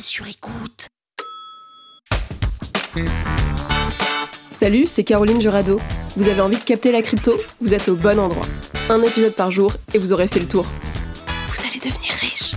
Sur écoute. Salut, c'est Caroline Jurado. Vous avez envie de capter la crypto? Vous êtes au bon endroit. Un épisode par jour et vous aurez fait le tour. Vous allez devenir riche.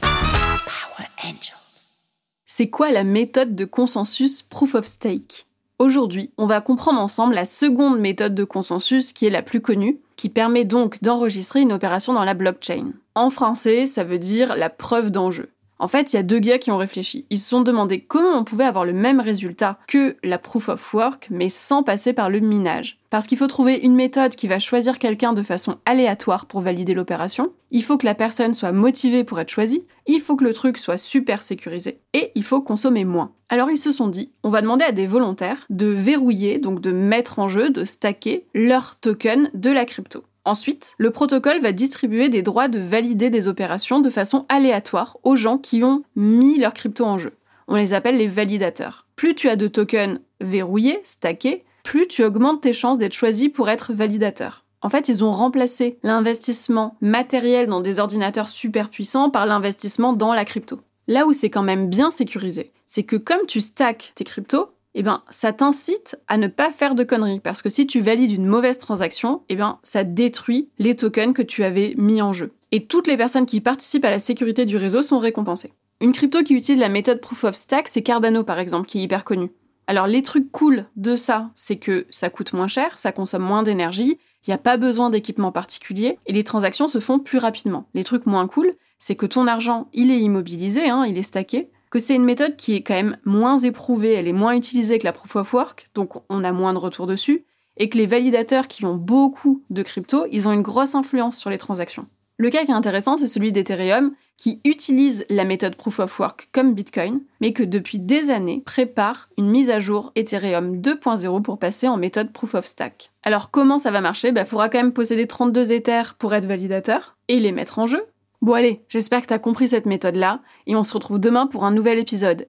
Power Angels. C'est quoi la méthode de consensus Proof of Stake? Aujourd'hui, on va comprendre ensemble la seconde méthode de consensus qui est la plus connue, qui permet donc d'enregistrer une opération dans la blockchain. En français, ça veut dire la preuve d'enjeu. En fait, il y a deux gars qui ont réfléchi. Ils se sont demandé comment on pouvait avoir le même résultat que la proof of work, mais sans passer par le minage. Parce qu'il faut trouver une méthode qui va choisir quelqu'un de façon aléatoire pour valider l'opération. Il faut que la personne soit motivée pour être choisie. Il faut que le truc soit super sécurisé. Et il faut consommer moins. Alors ils se sont dit, on va demander à des volontaires de verrouiller, donc de mettre en jeu, de stacker leur token de la crypto. Ensuite, le protocole va distribuer des droits de valider des opérations de façon aléatoire aux gens qui ont mis leur crypto en jeu. On les appelle les validateurs. Plus tu as de tokens verrouillés, stackés, plus tu augmentes tes chances d'être choisi pour être validateur. En fait, ils ont remplacé l'investissement matériel dans des ordinateurs super puissants par l'investissement dans la crypto. Là où c'est quand même bien sécurisé, c'est que comme tu stacks tes cryptos, eh ben, ça t'incite à ne pas faire de conneries. Parce que si tu valides une mauvaise transaction, eh bien, ça détruit les tokens que tu avais mis en jeu. Et toutes les personnes qui participent à la sécurité du réseau sont récompensées. Une crypto qui utilise la méthode Proof of Stack, c'est Cardano par exemple, qui est hyper connu. Alors les trucs cool de ça, c'est que ça coûte moins cher, ça consomme moins d'énergie, il n'y a pas besoin d'équipement particulier et les transactions se font plus rapidement. Les trucs moins cool, c'est que ton argent, il est immobilisé, hein, il est stacké, que c'est une méthode qui est quand même moins éprouvée, elle est moins utilisée que la proof of work, donc on a moins de retours dessus, et que les validateurs qui ont beaucoup de crypto, ils ont une grosse influence sur les transactions. Le cas qui est intéressant, c'est celui d'Ethereum, qui utilise la méthode Proof of Work comme Bitcoin, mais que depuis des années prépare une mise à jour Ethereum 2.0 pour passer en méthode Proof of Stack. Alors comment ça va marcher? Il bah, faudra quand même posséder 32 Ethers pour être validateur et les mettre en jeu. Bon allez, j'espère que t'as compris cette méthode-là, et on se retrouve demain pour un nouvel épisode.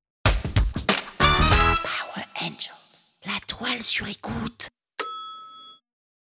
Power Angels. La toile sur écoute.